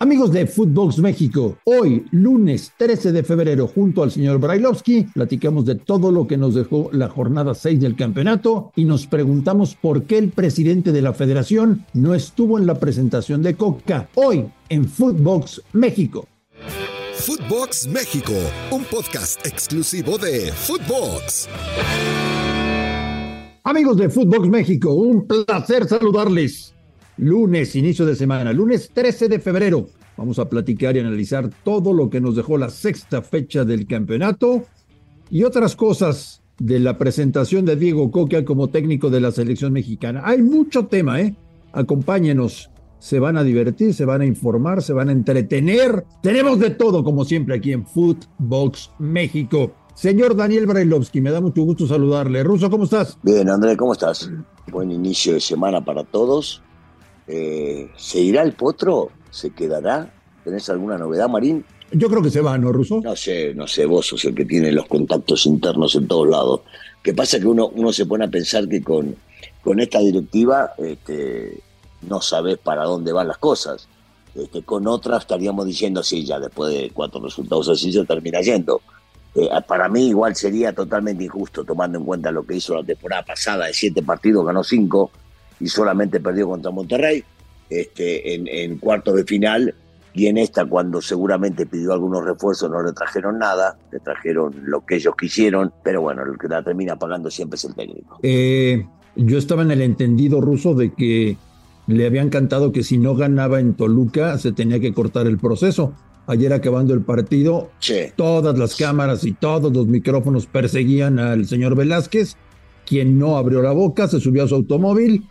Amigos de Footbox México, hoy, lunes 13 de febrero, junto al señor Brailovsky, platicamos de todo lo que nos dejó la jornada 6 del campeonato y nos preguntamos por qué el presidente de la federación no estuvo en la presentación de Coca. Hoy, en Footbox México. Footbox México, un podcast exclusivo de Footbox. Amigos de Footbox México, un placer saludarles. Lunes, inicio de semana, lunes 13 de febrero. Vamos a platicar y analizar todo lo que nos dejó la sexta fecha del campeonato y otras cosas de la presentación de Diego Coquia como técnico de la selección mexicana. Hay mucho tema, ¿eh? Acompáñenos. Se van a divertir, se van a informar, se van a entretener. Tenemos de todo, como siempre, aquí en Footbox México. Señor Daniel Brailovsky, me da mucho gusto saludarle. Ruso, ¿cómo estás? Bien, André, ¿cómo estás? Buen inicio de semana para todos. Eh, ¿Se irá el potro? ¿Se quedará? ¿Tenés alguna novedad, Marín? Yo creo que se va, ¿no, Ruso? No sé, no sé, vos sos el que tiene los contactos internos en todos lados. ¿Qué pasa? Que uno, uno se pone a pensar que con, con esta directiva este, no sabes para dónde van las cosas. Este, con otras estaríamos diciendo, sí, ya después de cuatro resultados así se termina yendo. Eh, para mí igual sería totalmente injusto tomando en cuenta lo que hizo la temporada pasada de siete partidos, ganó cinco, y solamente perdió contra Monterrey este, en, en cuartos de final. Y en esta, cuando seguramente pidió algunos refuerzos, no le trajeron nada, le trajeron lo que ellos quisieron, pero bueno, el que la termina pagando siempre es el técnico. Eh, yo estaba en el entendido ruso de que le habían cantado que si no ganaba en Toluca se tenía que cortar el proceso. Ayer acabando el partido, Che. todas las cámaras y todos los micrófonos perseguían al señor Velázquez, quien no abrió la boca, se subió a su automóvil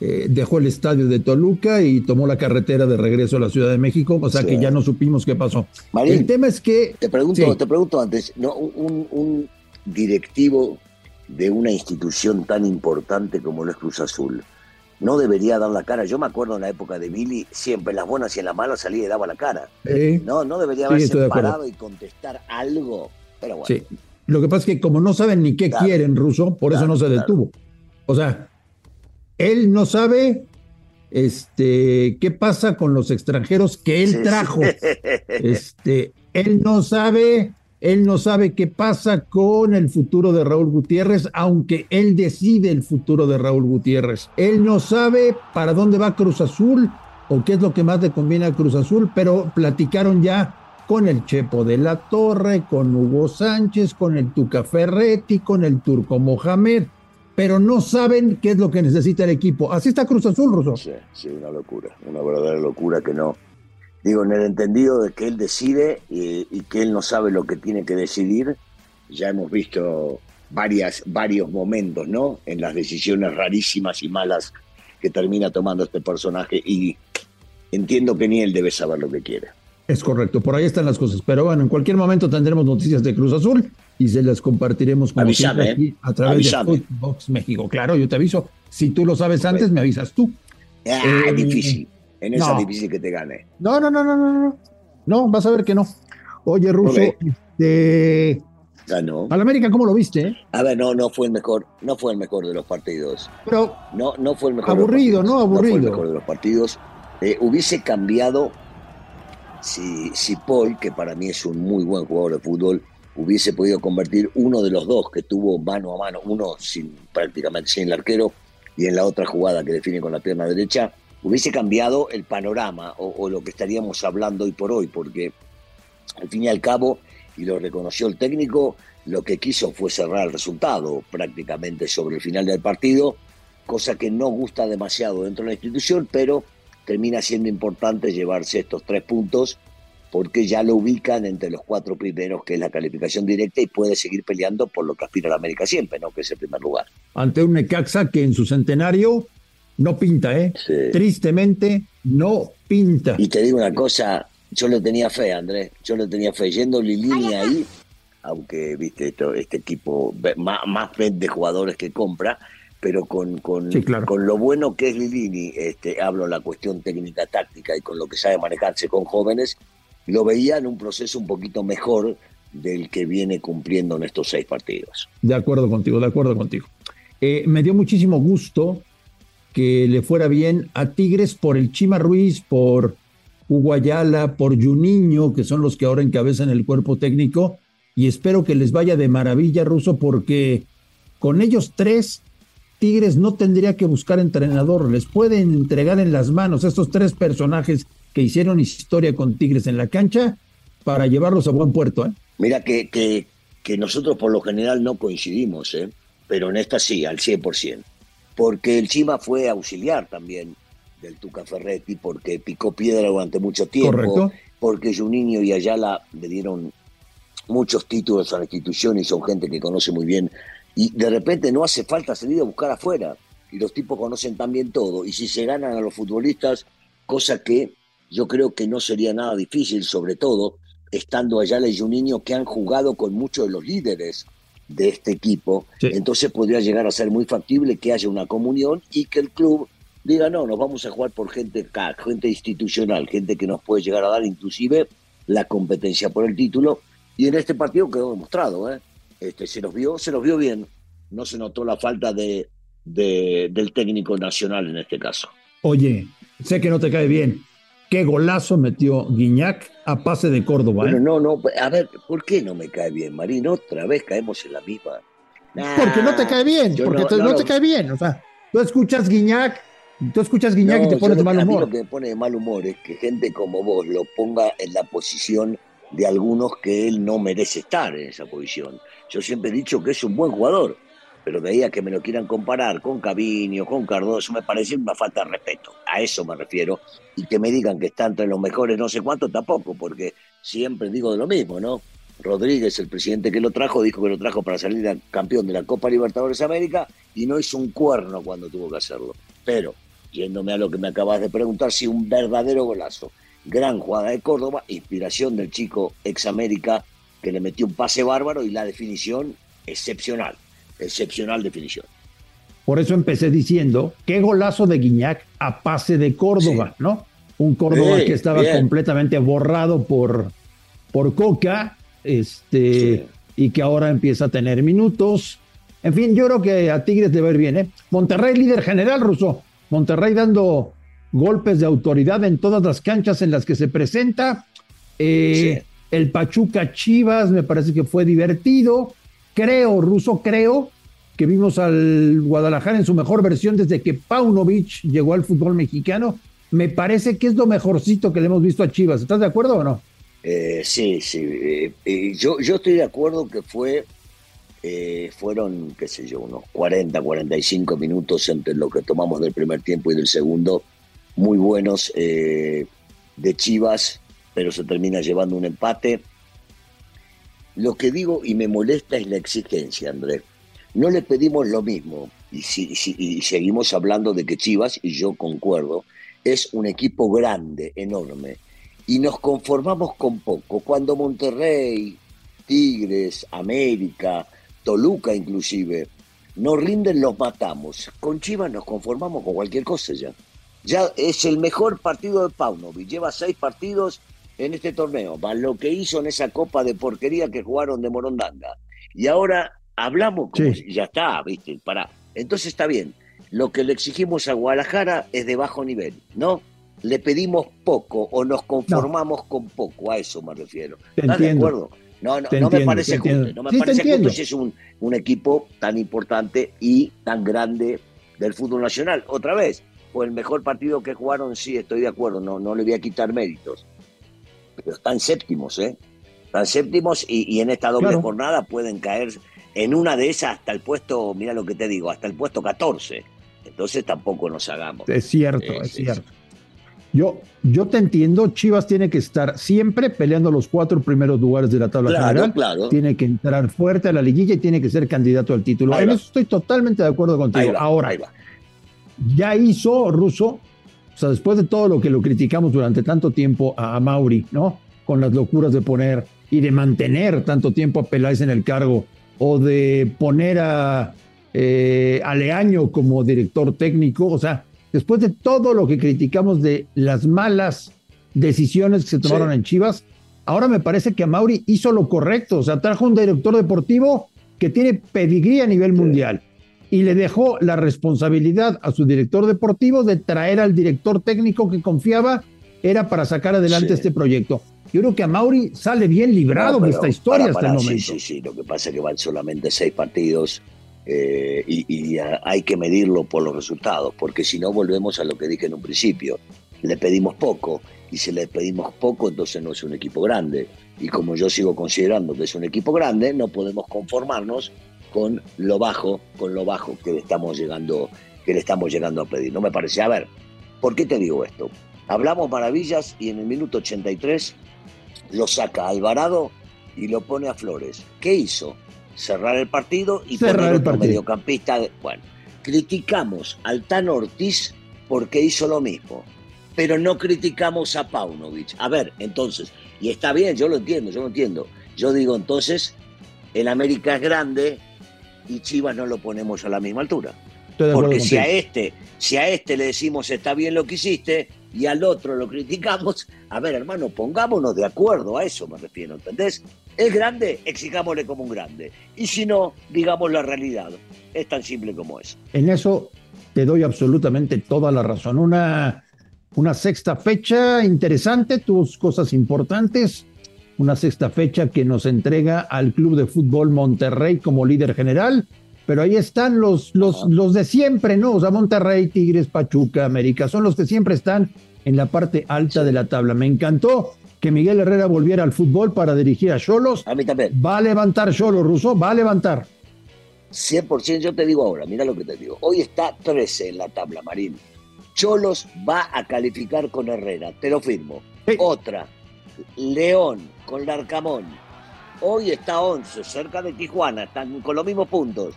eh, dejó el estadio de Toluca y tomó la carretera de regreso a la Ciudad de México, o sea Sí. que ya no supimos qué pasó. Marín, el tema es que Te pregunto, Sí. te pregunto antes, ¿no? un, un directivo de una institución tan importante como lo es Cruz Azul, ¿no debería dar la cara? Yo me acuerdo en la época de Billy, siempre en las buenas y en las malas salía y daba la cara. No, no debería haberse de parado y contestar algo. Pero bueno, sí. Lo que pasa es que como no saben ni qué Claro. quieren ruso, por eso no se claro. detuvo. O sea, él no sabe este qué pasa con los extranjeros que él trajo. Este, él no sabe, él no sabe qué pasa con el futuro de Raúl Gutiérrez, aunque él decide el futuro de Raúl Gutiérrez. Él no sabe para dónde va Cruz Azul o qué es lo que más le conviene a Cruz Azul, pero platicaron ya con el Chepo de la Torre, con Hugo Sánchez, con el Tuca Ferretti, con el Turco Mohamed, pero no saben qué es lo que necesita el equipo. Así está Cruz Azul, Ruso. Sí, sí, una locura, una verdadera locura que no. Digo, en el entendido de que él decide y, y que él no sabe lo que tiene que decidir, ya hemos visto varias, varios momentos, ¿no? En las decisiones rarísimas y malas que termina tomando este personaje y entiendo que ni él debe saber lo que quiere. Es correcto, por ahí están las cosas. Pero bueno, en cualquier momento tendremos noticias de Cruz Azul y se las compartiremos como Avísame, siempre aquí a través de Footbox México. Claro, yo te aviso. Si tú lo sabes antes, me avisas tú. Ah, Eh, difícil. En esa no. difícil que te gane. No, no, no, no, no, no. No, vas a ver que no. Oye, Ruso, Ok. este, Ganó. al América, ¿cómo lo viste? eh? A ver, no, no fue el mejor, no fue el mejor de los partidos. Pero No, no fue el mejor. de los Aburrido, partidos. ¿no? fue el Aburrido. mejor de los partidos. Eh, hubiese cambiado si, si Paul, que para mí es un muy buen jugador de fútbol, hubiese podido convertir uno de los dos que tuvo mano a mano, uno sin prácticamente sin el arquero y en la otra jugada que define con la pierna derecha, hubiese cambiado el panorama o, o lo que estaríamos hablando hoy por hoy, porque al fin y al cabo, y lo reconoció el técnico, lo que quiso fue cerrar el resultado prácticamente sobre el final del partido, cosa que no gusta demasiado dentro de la institución, pero termina siendo importante llevarse estos tres puntos porque ya lo ubican entre los cuatro primeros, que es la calificación directa, y puede seguir peleando por lo que aspira la América siempre, ¿no? que es el primer lugar. ante un Necaxa que en su centenario no pinta, ¿eh? Sí. Tristemente, no pinta. Y te digo una cosa, yo le tenía fe, Andrés, yo le tenía fe, yendo Lilini ahí, aunque viste esto, este equipo más, más vende jugadores que compra, pero con, con, Sí, claro. con lo bueno que es Lilini, este, hablo la cuestión técnica táctica y con lo que sabe manejarse con jóvenes, lo veía en un proceso un poquito mejor del que viene cumpliendo en estos seis partidos. De acuerdo contigo, de acuerdo contigo. Eh, me dio muchísimo gusto que le fuera bien a Tigres por el Chima Ruiz, por Hugo Ayala, por Juninho, que son los que ahora encabezan el cuerpo técnico, y espero que les vaya de maravilla, Ruso, porque con ellos tres, Tigres no tendría que buscar entrenador, les pueden entregar en las manos a estos tres personajes que hicieron historia con Tigres en la cancha para llevarlos a buen puerto. ¿eh? Mira que, que, que nosotros por lo general no coincidimos, ¿eh? pero en esta sí, al 100%, porque el Chima fue auxiliar también del Tuca Ferretti, porque picó piedra durante mucho tiempo, Correcto. porque Juninho y Ayala le dieron muchos títulos a la institución y son gente que conoce muy bien. Y de repente no hace falta salir a buscar afuera. Y los tipos conocen también todo. Y si se ganan a los futbolistas, cosa que yo creo que no sería nada difícil, sobre todo estando Ayala y Juninho que han jugado con muchos de los líderes de este equipo, Sí. entonces podría llegar a ser muy factible que haya una comunión y que el club diga, no, nos vamos a jugar por gente acá, gente institucional, gente que nos puede llegar a dar inclusive la competencia por el título. Y en este partido quedó demostrado, ¿eh? Este, se los vio, se los vio bien. No se notó la falta de, de- del técnico nacional en este caso. Oye, sé que no te cae bien. Qué golazo metió Guiñac a pase de Córdoba. ¿eh? Bueno, no, no, a ver, ¿por qué no me cae bien, Marín? Otra vez caemos en la misma. Nah, Porque no te cae bien, porque no- te- no no, te cae bien. O sea, tú escuchas Guiñac, tú escuchas Guiñac y No, te yo pones de mal humor. Lo que me pone de mal humor es que gente como vos lo ponga en la posición de algunos que él no merece estar en esa posición. Yo siempre he dicho que es un buen jugador, pero de ahí a que me lo quieran comparar con Caviño, con Cardoso, me parece una falta de respeto. A eso me refiero. Y que me digan que está entre los mejores no sé cuánto tampoco, porque siempre digo de lo mismo, ¿no? Rodríguez, el presidente que lo trajo, dijo que lo trajo para salir campeón de la Copa Libertadores América y no hizo un cuerno cuando tuvo que hacerlo. Pero, yéndome a lo que me acabas de preguntar, si un verdadero golazo. Gran jugada de Córdoba, inspiración del chico ex América que le metió un pase bárbaro y la definición excepcional. Excepcional definición. Por eso empecé diciendo, qué golazo de Guiñac a pase de Córdoba, ¿no? Un Córdoba Sí, que estaba bien. completamente borrado por, por Coca, este, Sí. y que ahora empieza a tener minutos. En fin, yo creo que a Tigres le va a ir bien, ¿eh? Monterrey líder general, Russo. Monterrey dando golpes de autoridad en todas las canchas en las que se presenta. Eh, Sí. El Pachuca Chivas me parece que fue divertido. Creo, Russo, creo que vimos al Guadalajara en su mejor versión desde que Paunovic llegó al fútbol mexicano. Me parece que es lo mejorcito que le hemos visto a Chivas. ¿Estás de acuerdo o no? Eh, sí, sí. eh, yo, yo estoy de acuerdo que fue, eh, fueron, qué sé yo, unos 40, 45 minutos entre lo que tomamos del primer tiempo y del segundo, muy buenos eh, de Chivas, pero se termina llevando un empate. Lo que digo y me molesta es la exigencia, Andrés. No le pedimos lo mismo y, si- si- y seguimos hablando de que Chivas, y yo concuerdo, es un equipo grande, enorme, y nos conformamos con poco. Cuando Monterrey, Tigres, América, Toluca inclusive, nos rinden, los matamos. Con Chivas nos conformamos con cualquier cosa ya. Ya es el mejor partido de Paunovic. Lleva seis partidos en este torneo, más lo que hizo en esa copa de porquería que jugaron de Morondanga. Y ahora hablamos como Sí. si ya está, ¿viste? Para. Entonces está bien. Lo que le exigimos a Guadalajara es de bajo nivel, ¿no? Le pedimos poco o nos conformamos con poco, a eso me refiero. Te ¿Estás de acuerdo? No, no, Te no me parece justo. entiendo. No me Sí, parece justo si es un, un equipo tan importante y tan grande del fútbol nacional. Otra vez, fue el mejor partido que jugaron, sí, estoy de acuerdo, no, no le voy a quitar méritos. Pero están séptimos, ¿eh? Están séptimos y, y en esta doble Claro. jornada pueden caer en una de esas hasta el puesto, mira lo que te digo, hasta el puesto 14. Entonces tampoco nos hagamos. Es cierto, Sí, es sí, cierto. Yo, yo te entiendo, Chivas tiene que estar siempre peleando los cuatro primeros lugares de la tabla Claro, general. claro. Tiene que entrar fuerte a la liguilla y tiene que ser candidato al título. Ahí en va. eso estoy totalmente de acuerdo Ahí contigo. va, Ahora, ahí va. Ya hizo Russo, o sea, después de todo lo que lo criticamos durante tanto tiempo a, Mauri, ¿no? Con las locuras de poner y de mantener tanto tiempo a Peláez en el cargo, o de poner a, eh, a Leaño como director técnico, o sea, después de todo lo que criticamos de las malas decisiones que se tomaron Sí. en Chivas, ahora me parece que a Mauri hizo lo correcto, o sea, trajo un director deportivo que tiene pedigrí a nivel mundial y le dejó la responsabilidad a su director deportivo de traer al director técnico que confiaba era para sacar adelante este proyecto. Yo creo que a Mauri sale bien librado de esta historia hasta el momento. Sí, sí, sí. Lo que pasa es que van solamente seis partidos eh, y, hay que medirlo por los resultados, porque si no volvemos a lo que dije en un principio. Le pedimos poco y si le pedimos poco, entonces no es un equipo grande. Y como yo sigo considerando que es un equipo grande, no podemos conformarnos con lo bajo, con lo bajo que le estamos llegando, que le estamos llegando a pedir. No me parece. A ver, ¿por qué te digo esto? Hablamos maravillas y en el minuto 83 lo saca Alvarado y lo pone a Flores. ¿Qué hizo? Cerrar el partido y poner otro mediocampista. Bueno, criticamos al Tan Ortiz porque hizo lo mismo, pero no criticamos a Paunovic. A ver, entonces, y está bien, yo lo entiendo, yo lo entiendo. Yo digo entonces, el América es grande y Chivas no lo ponemos a la misma altura. Porque si a este, si a este le decimos está bien lo que hiciste, y al otro lo criticamos, a ver, hermano, pongámonos de acuerdo, a eso me refiero, ¿entendés? Es grande, exijámosle como un grande. Y si no, digamos la realidad. Es tan simple como es. En eso te doy absolutamente toda la razón. Una, una sexta fecha interesante, tus cosas importantes. Una sexta fecha que nos entrega al Club de Fútbol Monterrey como líder general. Pero ahí están los, los, los de siempre, ¿no? O sea, Monterrey, Tigres, Pachuca, América, son los que siempre están en la parte alta de la tabla. Me encantó que Miguel Herrera volviera al fútbol para dirigir a Cholos. A mí también. Va a levantar Cholos, Russo, va a levantar. 100% yo te digo ahora, mira lo que te digo. Hoy está 13 en la tabla, Marín. Cholos va a calificar con Herrera, te lo firmo. Otra, León con Larcamón. Hoy está 11, cerca de Tijuana, están con los mismos puntos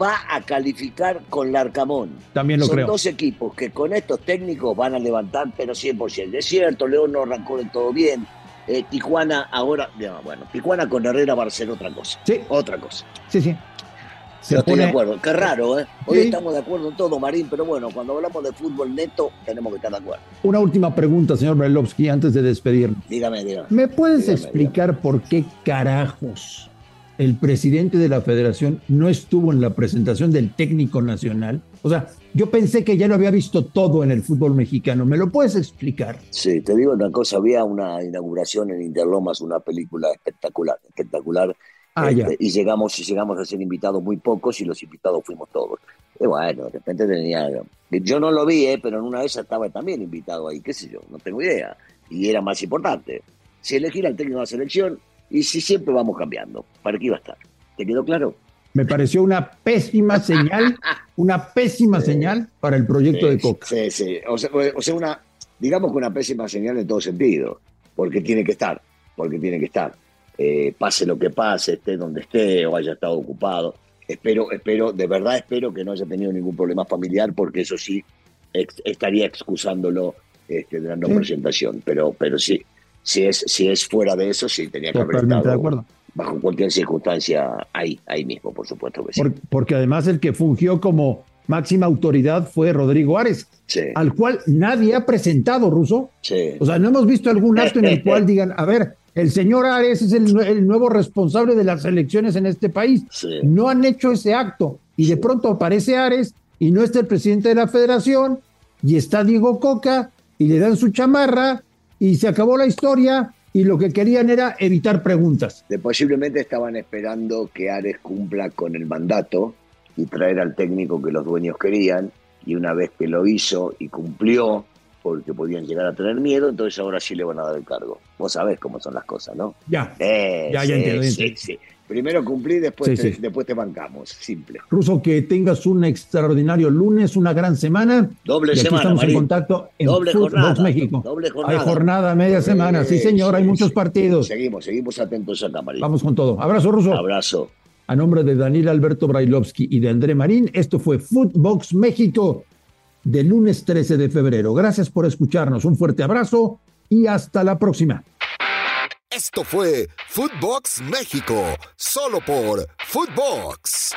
va a calificar con Larcamón. También lo Son dos equipos que con estos técnicos van a levantar, pero 100%. Es cierto, León no arrancó de todo bien. Eh, Tijuana ahora, bueno, Tijuana con Herrera va a ser otra cosa. Sí. Otra cosa. Sí, sí. Se estoy de acuerdo. Qué raro, ¿eh? Hoy estamos de acuerdo en todo, Marín, pero bueno, cuando hablamos de fútbol neto, tenemos que estar de acuerdo. Una última pregunta, señor Brailovsky, antes de despedirnos. Dígame, dígame. ¿Me puedes explicar por qué carajos el presidente de la federación no estuvo en la presentación del técnico nacional. O sea, yo pensé que ya lo había visto todo en el fútbol mexicano. ¿Me lo puedes explicar? Sí, te digo una cosa, había una inauguración en Interlomas, una película espectacular, espectacular. Ah, este, y llegamos, y llegamos a ser invitados muy pocos y los invitados fuimos todos. Y bueno, de repente tenía... Yo no lo vi, eh, pero en una vez estaba también invitado ahí, qué sé yo, no tengo idea. Y era más importante. Si elegir al técnico de la selección, y si siempre vamos cambiando, ¿para qué iba a estar? ¿Te quedó claro? Me pareció una pésima señal, una pésima señal para el proyecto de Coca. Sí, sí. O sea, una, digamos que una pésima señal en todo sentido, porque tiene que estar, porque tiene que estar. Eh, pase lo que pase, esté donde esté o haya estado ocupado. Espero, espero, de verdad espero que no haya tenido ningún problema familiar, porque eso sí estaría excusándolo este, de la no presentación. Pero, pero sí, si es, si es fuera de eso, sí tenía que haber estado de acuerdo. bajo cualquier circunstancia ahí, ahí mismo, por supuesto que sí. Porque, además el que fungió como máxima autoridad fue Rodrigo Ares, al cual nadie ha presentado, Ruso. O sea, no hemos visto algún acto en el cual digan, a ver, el señor Ares es el, nuevo responsable de las elecciones en este país. No han hecho ese acto. Y de pronto aparece Ares y no está el presidente de la federación y está Diego Coca y le dan su chamarra y se acabó la historia y lo que querían era evitar preguntas. posiblemente estaban esperando que Ares cumpla con el mandato y traer al técnico que los dueños querían y una vez que lo hizo y cumplió, porque podían llegar a tener miedo, entonces ahora sí le van a dar el cargo. Vos sabés cómo son las cosas, ¿no? Ya. ya, ya entiendo. Sí, sí. Primero cumplí, después, te, después te bancamos. Simple. Ruso, que tengas un extraordinario lunes, una gran semana. Doble y aquí Estamos en contacto en doble jornada, México. Doble jornada. Hay jornada, media semana. Sí, señor, hay muchos partidos. Seguimos, seguimos atentos acá, Marín. Vamos con todo. Abrazo, Ruso. Abrazo. A nombre de Daniel Alberto Brailovsky y de André Marín, esto fue Footbox México de lunes 13 de febrero. Gracias por escucharnos. Un fuerte abrazo y hasta la próxima. Esto fue Footbox México, solo por Footbox.